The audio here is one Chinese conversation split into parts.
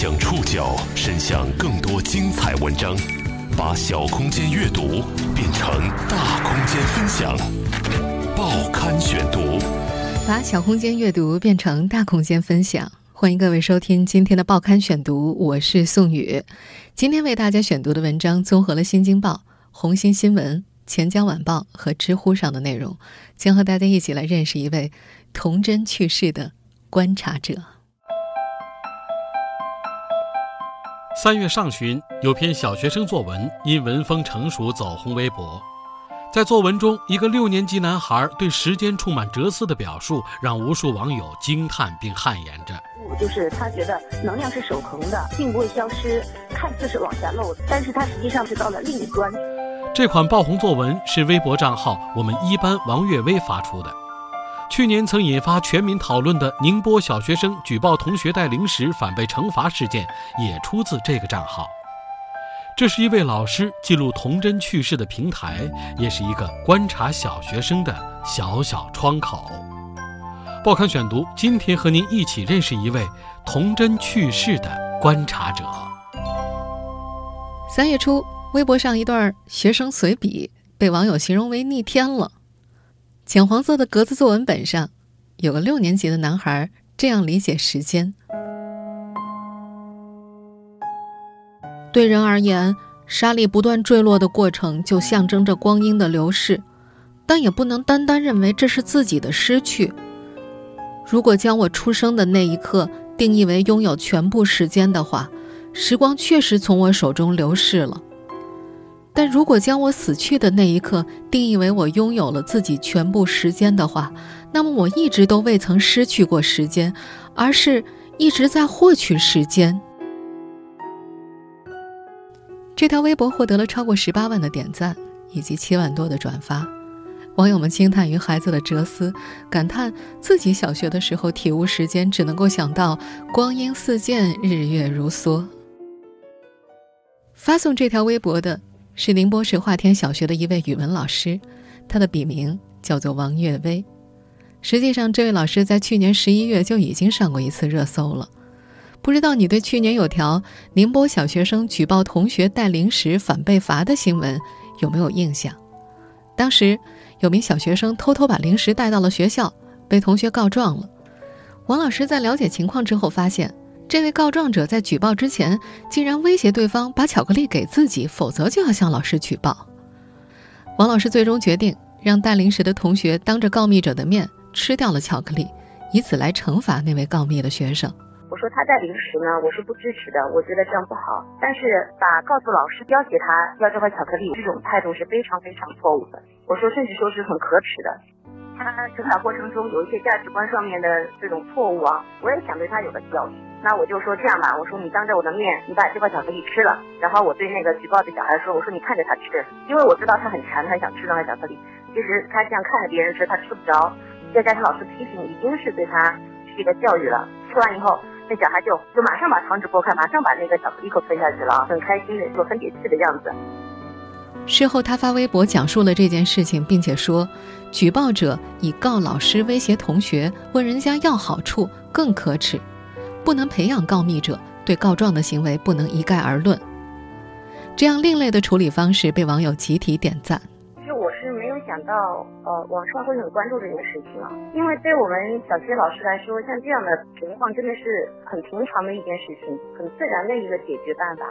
将触角伸向更多精彩文章，把小空间阅读变成大空间分享。报刊选读，把小空间阅读变成大空间分享。欢迎各位收听今天的报刊选读，我是宋宇。今天为大家选读的文章综合了《新京报》、《红星新闻》、《钱江晚报》和知乎上的内容，将和大家一起来认识一位童真去世的观察者。三月上旬，有篇小学生作文因文风成熟走红微博。在作文中，一个六年级男孩对时间充满哲思的表述，让无数网友惊叹并汗颜着。就是他觉得能量是守恒的，并不会消失，看似是往下漏，但是它实际上是到了另一端。这款爆红作文是微博账号“我们一班王月薇”发出的。去年曾引发全民讨论的宁波小学生举报同学带零食反被惩罚事件，也出自这个账号。这是一位老师记录童真趣事的平台，也是一个观察小学生的小小窗口。报刊选读，今天和您一起认识一位童真趣事的观察者。三月初，微博上一段学生随笔被网友形容为逆天了。浅黄色的格子作文本上，有个六年级的男孩这样理解时间：对人而言，沙粒不断坠落的过程就象征着光阴的流逝，但也不能单单认为这是自己的失去。如果将我出生的那一刻定义为拥有全部时间的话，时光确实从我手中流逝了。但如果将我死去的那一刻定义为我拥有了自己全部时间的话，那么我一直都未曾失去过时间，而是一直在获取时间。这条微博获得了超过十八万的点赞以及七万多的转发，网友们惊叹于孩子的哲思，感叹自己小学的时候体悟时间只能够想到光阴似箭，日月如梭。发送这条微博的。是宁波市华天小学的一位语文老师，他的笔名叫做王月薇。实际上，这位老师在去年十一月就已经上过一次热搜了。不知道你对去年有条宁波小学生举报同学带零食反被罚的新闻有没有印象？当时有名小学生偷偷把零食带到了学校，被同学告状了。王老师在了解情况之后发现。这位告状者在举报之前，竟然威胁对方把巧克力给自己，否则就要向老师举报。王老师最终决定让带零食的同学当着告密者的面吃掉了巧克力，以此来惩罚那位告密的学生。我说他带零食呢，我是不支持的，我觉得这样不好。但是把告诉老师要挟他要这块巧克力，这种态度是非常非常错误的。我说甚至说是很可耻的。他成长过程中有一些价值观上面的这种错误啊，我也想对他有个教训。那我就说这样吧，我说你当着我的面，你把这块巧克力吃了，然后我对那个举报的小孩说，我说你看着他吃，因为我知道他很馋，他想吃那块巧克力。其实他这样看着别人吃，他吃不着。再加上老师批评，已经是对他是一个教育了。吃完以后，那小孩就就马上把糖纸剥开，马上把那个巧克力一口吞下去了，很开心的，就很解气的样子。事后他发微博讲述了这件事情，并且说，举报者以告老师威胁同学，问人家要好处更可耻。不能培养告密者，对告状的行为不能一概而论。这样另类的处理方式被网友集体点赞。就我是没有想到，呃，网上会很关注这件事情啊，因为对我们小学老师来说，像这样的情况真的是很平常的一件事情，很自然的一个解决办法。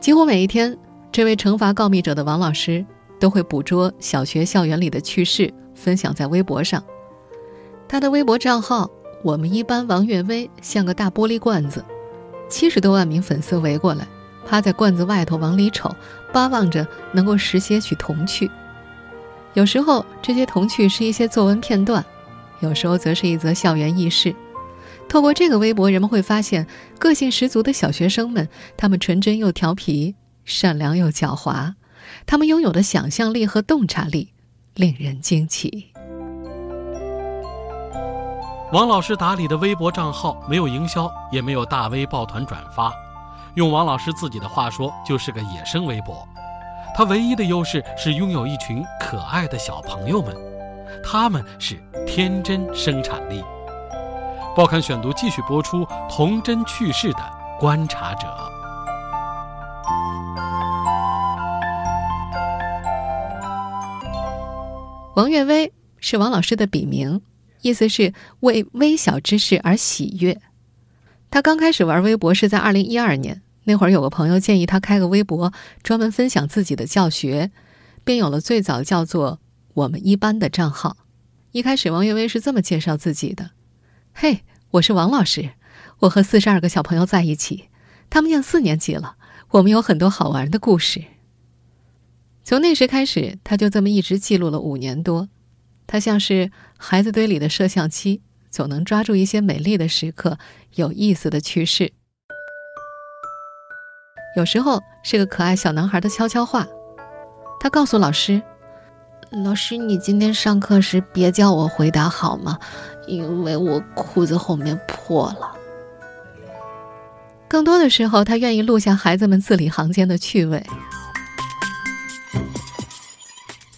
几乎每一天，这位惩罚告密者的王老师都会捕捉小学校园里的趣事，分享在微博上。他的微博账号。我们一班王月薇像个大玻璃罐子，七十多万名粉丝围过来，趴在罐子外头往里瞅，巴望着能够拾些许童趣。有时候这些童趣是一些作文片段，有时候则是一则校园轶事。透过这个微博，人们会发现个性十足的小学生们，他们纯真又调皮，善良又狡猾，他们拥有的想象力和洞察力令人惊奇。王老师打理的微博账号没有营销，也没有大 V 抱团转发，用王老师自己的话说，就是个野生微博。他唯一的优势是拥有一群可爱的小朋友们，他们是天真生产力。报刊选读继续播出童真趣事的观察者。王月薇是王老师的笔名，意思是为微小之事而喜悦。他刚开始玩微博是在二零一二年，那会儿有个朋友建议他开个微博，专门分享自己的教学，便有了最早叫做“我们一班”的账号。一开始，王月薇是这么介绍自己的：“嘿，我是王老师，我和四十二个小朋友在一起，他们念四年级了，我们有很多好玩的故事。”从那时开始，他就这么一直记录了五年多。他像是孩子堆里的摄像机，总能抓住一些美丽的时刻、有意思的趣事。有时候是个可爱小男孩的悄悄话，他告诉老师：“老师，你今天上课时别叫我回答好吗？因为我裤子后面破了。”更多的时候，他愿意录下孩子们字里行间的趣味。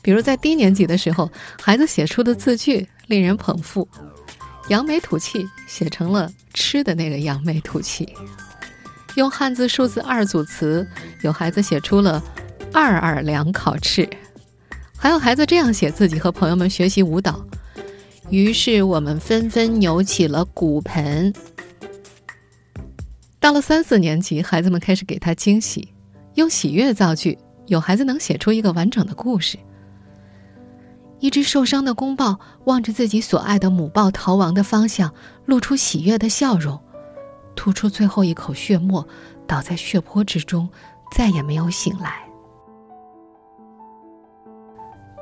比如在低年级的时候，孩子写出的字句令人捧腹，“扬眉吐气”写成了吃的那个“扬眉吐气”。用汉字数字二组词，有孩子写出了“二二两烤翅”，还有孩子这样写自己和朋友们学习舞蹈。于是我们纷纷扭起了骨盆。到了三四年级，孩子们开始给他惊喜，用喜悦造句，有孩子能写出一个完整的故事。一只受伤的公豹望着自己所爱的母豹逃亡的方向，露出喜悦的笑容，吐出最后一口血沫，倒在血泊之中，再也没有醒来。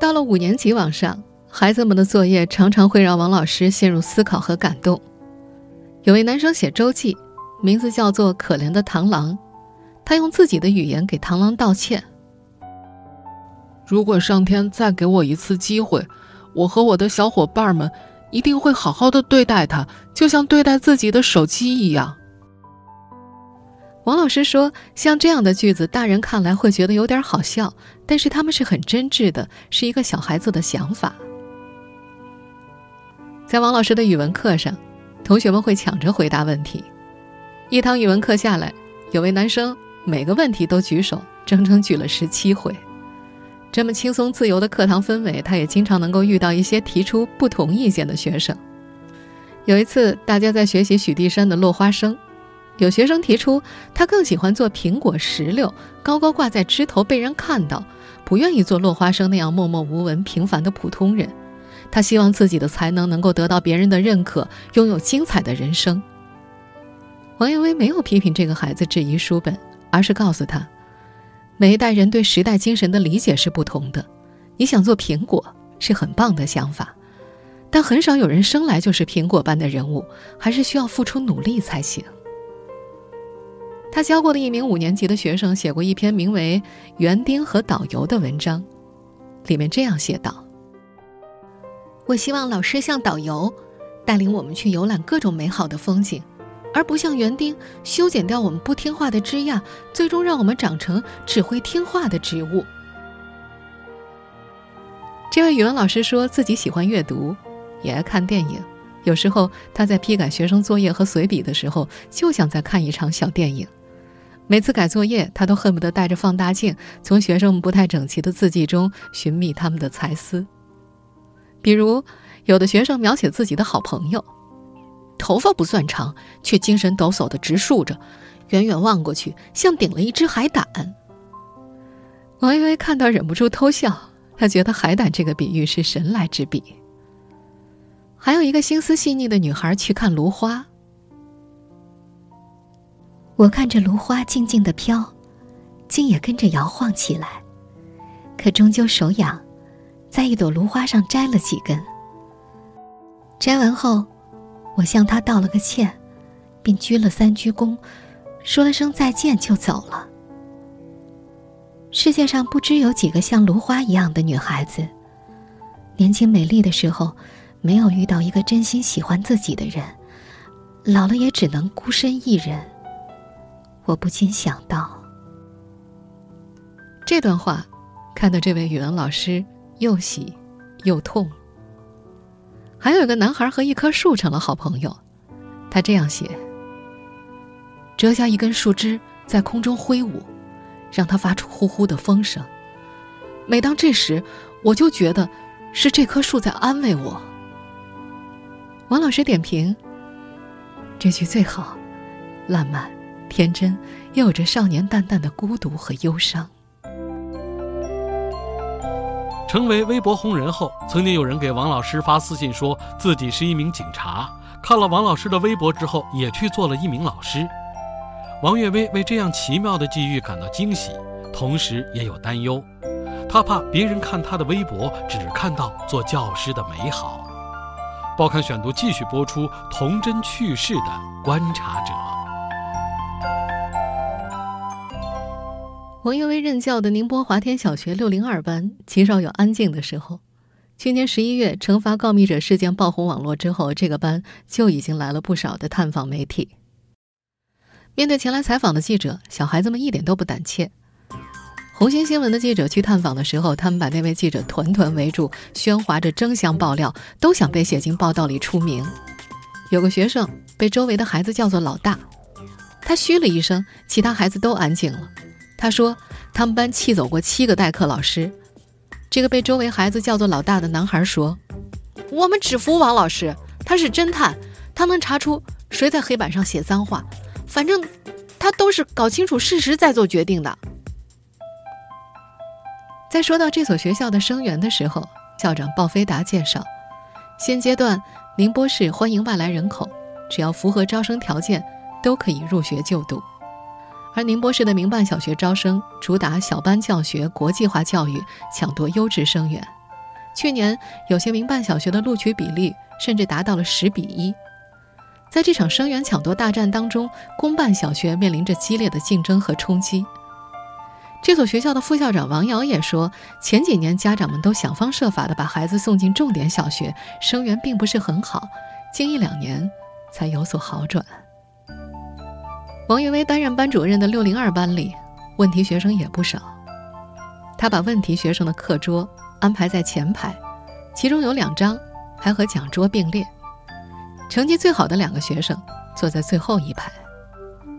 到了五年级往上，孩子们的作业常常会让王老师陷入思考和感动。有位男生写周记，名字叫做“可怜的螳螂”，他用自己的语言给螳螂道歉。如果上天再给我一次机会，我和我的小伙伴们一定会好好的对待他，就像对待自己的手机一样。王老师说：“像这样的句子，大人看来会觉得有点好笑，但是他们是很真挚的，是一个小孩子的想法。”在王老师的语文课上，同学们会抢着回答问题。一堂语文课下来，有位男生每个问题都举手，整整举了十七回。这么轻松自由的课堂氛围，他也经常能够遇到一些提出不同意见的学生。有一次，大家在学习许地山的落花生，有学生提出他更喜欢做苹果石榴，高高挂在枝头被人看到，不愿意做落花生那样默默无闻、平凡的普通人。他希望自己的才能能够得到别人的认可，拥有精彩的人生。王艳薇没有批评这个孩子质疑书本，而是告诉他。每一代人对时代精神的理解是不同的。你想做苹果是很棒的想法，但很少有人生来就是苹果般的人物，还是需要付出努力才行。他教过的一名五年级的学生写过一篇名为《园丁和导游》的文章，里面这样写道：“我希望老师像导游，带领我们去游览各种美好的风景。”而不像园丁修剪掉我们不听话的枝桠，最终让我们长成只会听话的植物。这位语文老师说自己喜欢阅读，也爱看电影。有时候他在批改学生作业和随笔的时候，就像在看一场小电影。每次改作业，他都恨不得带着放大镜，从学生们不太整齐的字迹中寻觅他们的才思。比如，有的学生描写自己的好朋友。头发不算长，却精神抖擞的直竖着，远远望过去像顶了一只海胆。王薇薇看到忍不住偷笑，她觉得海胆这个比喻是神来之笔。还有一个心思细腻的女孩去看芦花，我看着芦花静静的飘，竟也跟着摇晃起来，可终究手痒，在一朵芦花上摘了几根。摘完后。我向他道了个歉，并鞠了三鞠躬，说了声再见就走了。世界上不知有几个像芦花一样的女孩子，年轻美丽的时候，没有遇到一个真心喜欢自己的人，老了也只能孤身一人。我不禁想到，这段话，看得这位语文老师又喜又痛。还有一个男孩和一棵树成了好朋友，他这样写：折下一根树枝在空中挥舞，让它发出呼呼的风声。每当这时，我就觉得是这棵树在安慰我。王老师点评：这句最好，烂漫、天真，又有着少年淡淡的孤独和忧伤。成为微博红人后，曾经有人给王老师发私信，说自己是一名警察。看了王老师的微博之后，也去做了一名老师。王悦薇为这样奇妙的际遇感到惊喜，同时也有担忧。他怕别人看他的微博只看到做教师的美好。报刊选读继续播出童真趣事的观察者。王悦薇任教的宁波华天小学六零二班极少有安静的时候。去年十一月，惩罚告密者事件爆红网络之后，这个班就已经来了不少的探访媒体。面对前来采访的记者，小孩子们一点都不胆怯。红星新闻的记者去探访的时候，他们把那位记者团团围住，喧哗着争相爆料，都想被写进报道里出名。有个学生被周围的孩子叫做老大，他嘘了一声，其他孩子都安静了。他说：“他们班气走过七个代课老师。”这个被周围孩子叫做“老大”的男孩说：“我们只服王老师，他是侦探，他能查出谁在黑板上写脏话。反正他都是搞清楚事实再做决定的。”在说到这所学校的生源的时候，校长鲍飞达介绍：“现阶段宁波市欢迎外来人口，只要符合招生条件，都可以入学就读。”而宁波市的民办小学招生主打小班教学、国际化教育，抢夺优质生源。去年有些民办小学的录取比例甚至达到了十比一。在这场生源抢夺大战当中，公办小学面临着激烈的竞争和冲击。这所学校的副校长王瑶也说，前几年家长们都想方设法的把孩子送进重点小学，生源并不是很好，近一两年才有所好转。王云薇担任班主任的六零二班里，问题学生也不少。他把问题学生的课桌安排在前排，其中有两张还和讲桌并列。成绩最好的两个学生坐在最后一排。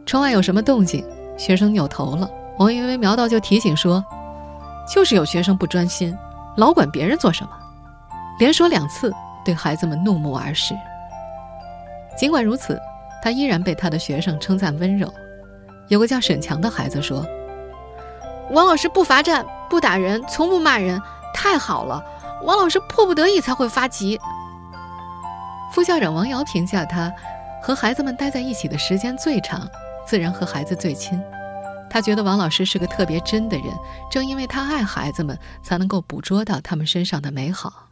窗外有什么动静，学生扭头了，王云薇瞄到就提醒说：“就是有学生不专心，老管别人做什么。”连说两次，对孩子们怒目而视。尽管如此。他依然被他的学生称赞温柔。有个叫沈强的孩子说：“王老师不罚站，不打人，从不骂人，太好了。王老师迫不得已才会发急。”副校长王瑶评价他：“和孩子们待在一起的时间最长，自然和孩子最亲。他觉得王老师是个特别真的人，正因为他爱孩子们，才能够捕捉到他们身上的美好。”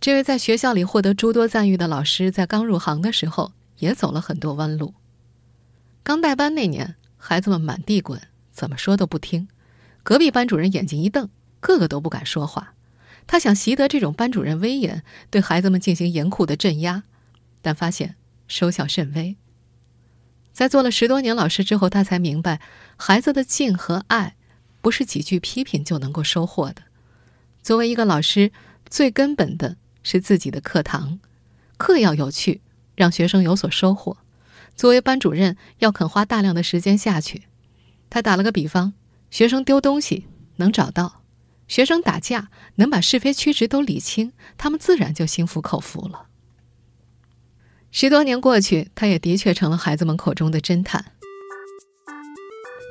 这位在学校里获得诸多赞誉的老师，在刚入行的时候。也走了很多弯路。刚带班那年，孩子们满地滚，怎么说都不听。隔壁班主任眼睛一瞪，个个都不敢说话。他想习得这种班主任威严，对孩子们进行严酷的镇压，但发现收效甚微。在做了十多年老师之后，他才明白，孩子的敬和爱，不是几句批评就能够收获的。作为一个老师，最根本的是自己的课堂，课要有趣。让学生有所收获。作为班主任，要肯花大量的时间下去。他打了个比方：学生丢东西能找到，学生打架能把是非曲直都理清，他们自然就心服口服了。十多年过去，他也的确成了孩子们口中的侦探。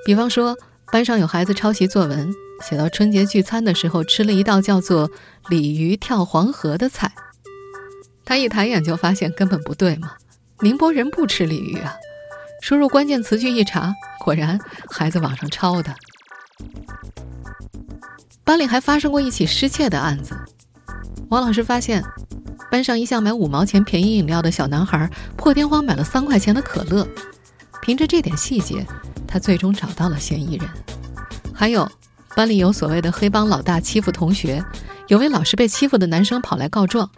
比方说，班上有孩子抄袭作文，写到春节聚餐的时候吃了一道叫做“鲤鱼跳黄河”的菜。他一抬眼就发现根本不对嘛，宁波人不吃鲤鱼啊！输入关键词句一查，果然孩子网上抄的。班里还发生过一起失窃的案子，王老师发现班上一向买五毛钱便宜饮料的小男孩破天荒买了三块钱的可乐，凭着这点细节，他最终找到了嫌疑人。还有班里有所谓的黑帮老大欺负同学，有位老师被欺负的男生跑来告状。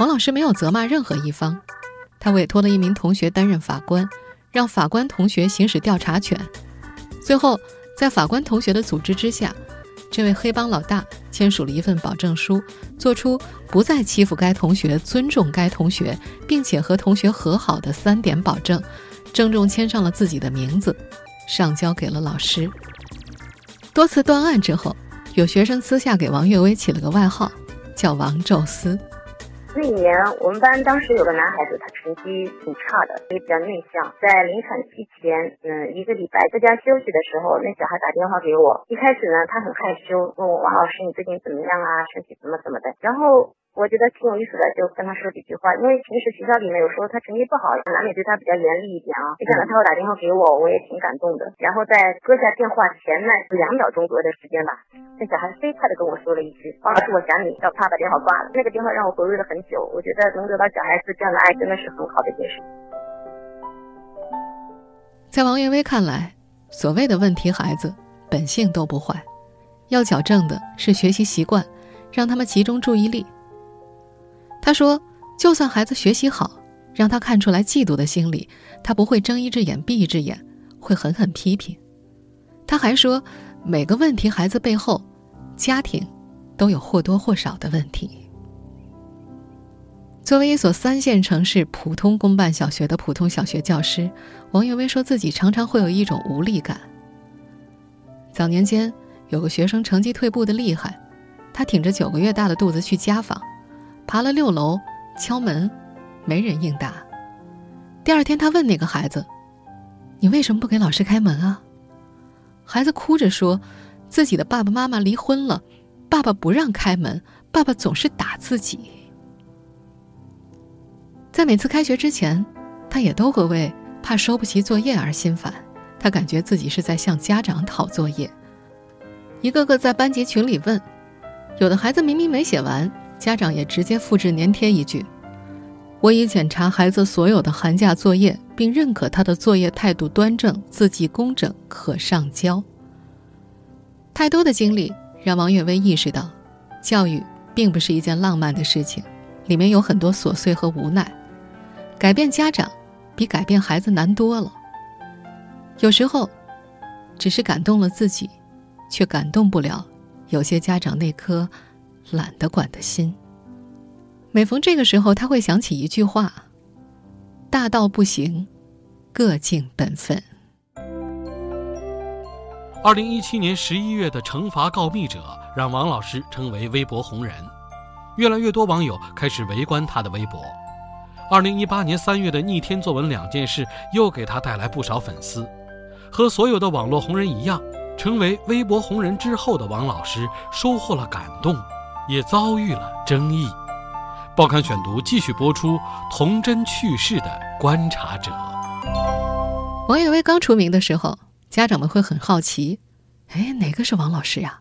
王老师没有责骂任何一方，他委托了一名同学担任法官，让法官同学行使调查权。最后，在法官同学的组织之下，这位黑帮老大签署了一份保证书，做出不再欺负该同学、尊重该同学，并且和同学和好的三点保证，郑重签上了自己的名字，上交给了老师。多次断案之后，有学生私下给王月薇起了个外号，叫王宙斯。那一年，我们班当时有个男孩子，他成绩挺差的，也比较内向。在临产期前，嗯，一个礼拜在家休息的时候，那小孩打电话给我。一开始呢，他很害羞，问我王老师你最近怎么样啊？身体怎么怎么的？然后。我觉得挺有意思的，就跟他说几句话。因为平时学校里面有时候他成绩不好，难免对他比较严厉一点啊。没想到他会打电话给我，我也挺感动的。然后在搁下电话前那两秒钟左右的时间吧，那小孩飞快的跟我说了一句：“王老师，我想你。”要啪把电话挂了。那个电话让我回味了很久。我觉得能得到小孩子这样的爱，真的是很好的一件事。在王月薇看来，所谓的问题孩子本性都不坏，要矫正的是学习习惯，让他们集中注意力。他说：“就算孩子学习好，让他看出来嫉妒的心理，他不会睁一只眼闭一只眼，会狠狠批评。”他还说：“每个问题孩子背后，家庭都有或多或少的问题。”作为一所三线城市普通公办小学的普通小学教师，王月薇说自己常常会有一种无力感。早年间有个学生成绩退步的厉害，他挺着九个月大的肚子去家访。爬了六楼，敲门，没人应答。第二天，他问那个孩子：“你为什么不给老师开门啊？”孩子哭着说：“自己的爸爸妈妈离婚了，爸爸不让开门，爸爸总是打自己。”在每次开学之前，他也都会为怕收不齐作业而心烦。他感觉自己是在向家长讨作业，一个个在班级群里问，有的孩子明明没写完。家长也直接复制粘贴一句：“我已检查孩子所有的寒假作业，并认可他的作业态度端正、字迹工整，可上交。”太多的经历让王月薇意识到，教育并不是一件浪漫的事情，里面有很多琐碎和无奈。改变家长，比改变孩子难多了。有时候，只是感动了自己，却感动不了有些家长那颗。懒得管的心。每逢这个时候，他会想起一句话：“大道不行，各尽本分。”二零一七年十一月的惩罚告密者让王老师成为微博红人，越来越多网友开始围观他的微博。二零一八年三月的逆天作文两件事又给他带来不少粉丝。和所有的网络红人一样，成为微博红人之后的王老师收获了感动。也遭遇了争议。报刊选读继续播出童真去世的观察者。王月薇刚出名的时候，家长们会很好奇：哎，哪个是王老师呀？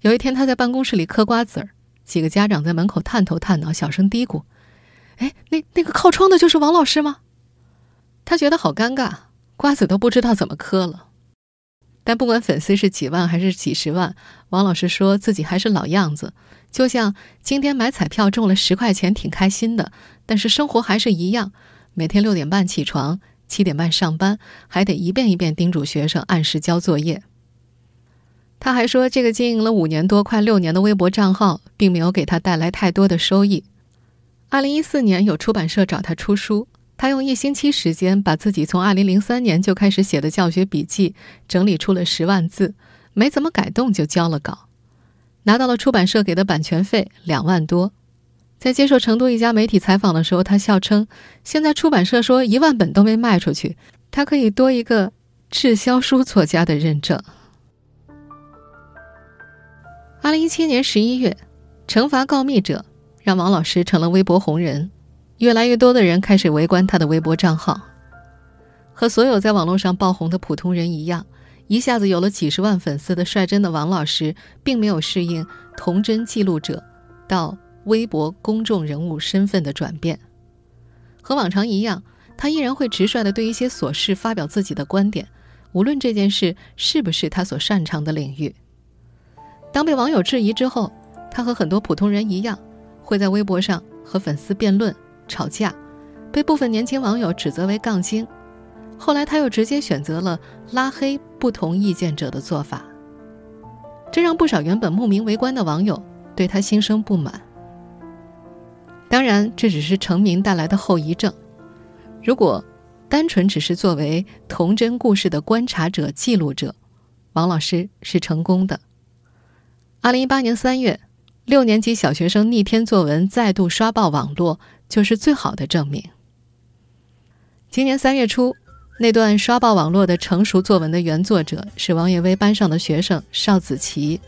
有一天，他在办公室里嗑瓜子儿，几个家长在门口探头探脑，小声嘀咕：“哎，那那个靠窗的就是王老师吗？”他觉得好尴尬，瓜子都不知道怎么嗑了。但不管粉丝是几万还是几十万，王老师说自己还是老样子。就像今天买彩票中了十块钱，挺开心的，但是生活还是一样，每天六点半起床，七点半上班，还得一遍一遍叮嘱学生按时交作业。他还说，这个经营了五年多、快六年的微博账号，并没有给他带来太多的收益。二零一四年，有出版社找他出书，他用一星期时间，把自己从二零零三年就开始写的教学笔记整理出了十万字，没怎么改动就交了稿。拿到了出版社给的版权费两万多，在接受成都一家媒体采访的时候，他笑称：“现在出版社说一万本都没卖出去，他可以多一个滞销书作家的认证。”二零一七年十一月，惩罚告密者让王老师成了微博红人，越来越多的人开始围观他的微博账号。和所有在网络上爆红的普通人一样。一下子有了几十万粉丝的率真的王老师，并没有适应童真记录者到微博公众人物身份的转变。和往常一样，他依然会直率地对一些琐事发表自己的观点，无论这件事是不是他所擅长的领域。当被网友质疑之后，他和很多普通人一样，会在微博上和粉丝辩论、吵架，被部分年轻网友指责为杠精。后来，他又直接选择了拉黑不同意见者的做法。这让不少原本慕名围观的网友对他心生不满。当然，这只是成名带来的后遗症。如果单纯只是作为童真故事的观察者、记录者，王老师是成功的。二零一八年三月，六年级小学生逆天作文再度刷爆网络，就是最好的证明。今年三月初，那段刷爆网络的成熟作文的原作者是王岳薇班上的学生邵子琪。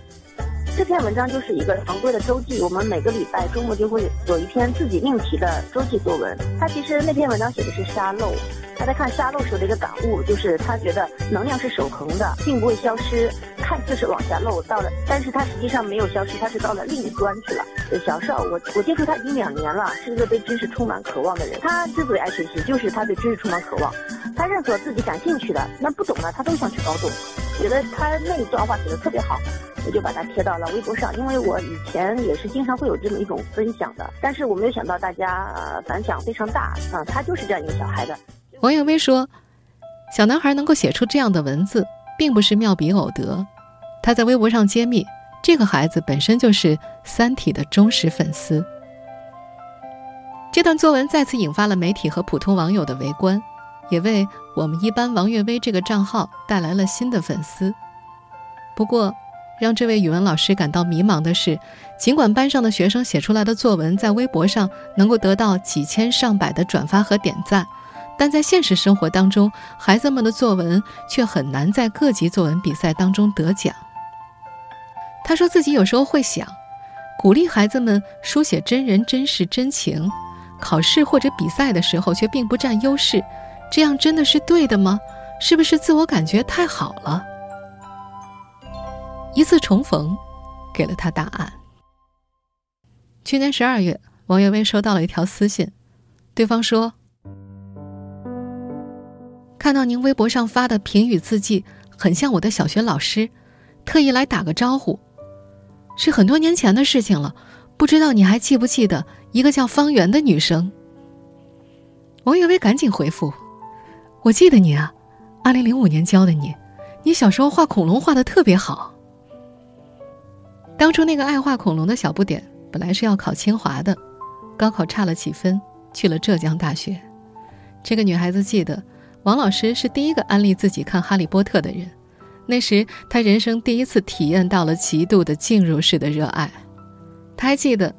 这篇文章就是一个常规的周记，我们每个礼拜周末就会有一篇自己命题的周记作文。他其实那篇文章写的是沙漏，他在看沙漏时候的一个感悟，就是他觉得能量是守恒的，并不会消失，看似是往下漏到了，但是他实际上没有消失，他是到了另一端去了。小邵，我我接触他已经两年了，是一个对知识充满渴望的人。他之所以爱学习，就是他对知识充满渴望。他任何自己感兴趣的，那不懂的，他都想去搞懂。觉得他那一段话写的特别好。我就把它贴到了微博上，因为我以前也是经常会有这么一种分享的，但是我没有想到大家反响非常大啊，他就是这样一个小孩的。王永威说，小男孩能够写出这样的文字，并不是妙笔偶得。他在微博上揭秘，这个孩子本身就是《三体》的忠实粉丝。这段作文再次引发了媒体和普通网友的围观，也为我们一班王岳薇这个账号带来了新的粉丝。不过，让这位语文老师感到迷茫的是，尽管班上的学生写出来的作文在微博上能够得到几千上百的转发和点赞，但在现实生活当中，孩子们的作文却很难在各级作文比赛当中得奖。他说自己有时候会想，鼓励孩子们书写真人真事真情，考试或者比赛的时候却并不占优势，这样真的是对的吗？是不是自我感觉太好了？一次重逢，给了他答案。去年十二月，王岳薇收到了一条私信，对方说：“看到您微博上发的评语字迹，很像我的小学老师，特意来打个招呼。是很多年前的事情了，不知道你还记不记得一个叫方圆的女生？”王岳薇赶紧回复：“我记得你啊，二零零五年教的你，你小时候画恐龙画的特别好。”当初那个爱画恐龙的小不点，本来是要考清华的，高考差了几分，去了浙江大学。这个女孩子记得，王老师是第一个安利自己看《哈利波特》的人。那时她人生第一次体验到了极度的进入式的热爱。她还记得，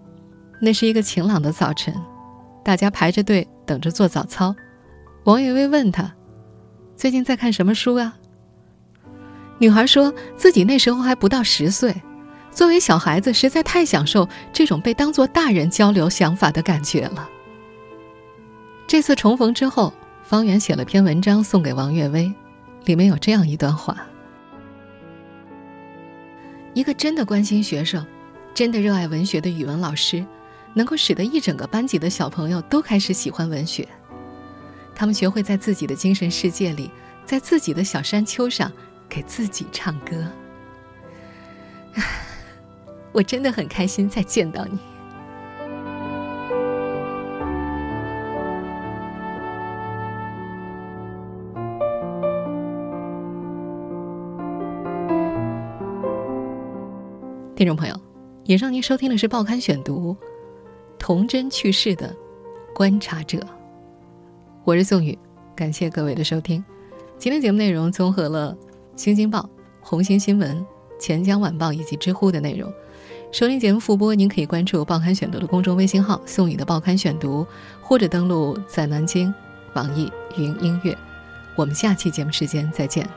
那是一个晴朗的早晨，大家排着队等着做早操。王岳薇问他：“最近在看什么书啊？”女孩说自己那时候还不到十岁。作为小孩子，实在太享受这种被当作大人交流想法的感觉了。这次重逢之后，方圆写了篇文章送给王岳薇，里面有这样一段话：一个真的关心学生、真的热爱文学的语文老师，能够使得一整个班级的小朋友都开始喜欢文学。他们学会在自己的精神世界里，在自己的小山丘上给自己唱歌。我真的很开心再见到你，听众朋友。以上您收听的是《报刊选读》，童真去世的观察者。我是宋宇，感谢各位的收听。今天节目内容综合了《新京报》、《红星新闻》、《钱江晚报》以及知乎的内容。收听节目复播，您可以关注“报刊选读”的公众微信号“宋宇的报刊选读”，或者登录在南京网易云音乐。我们下期节目时间再见。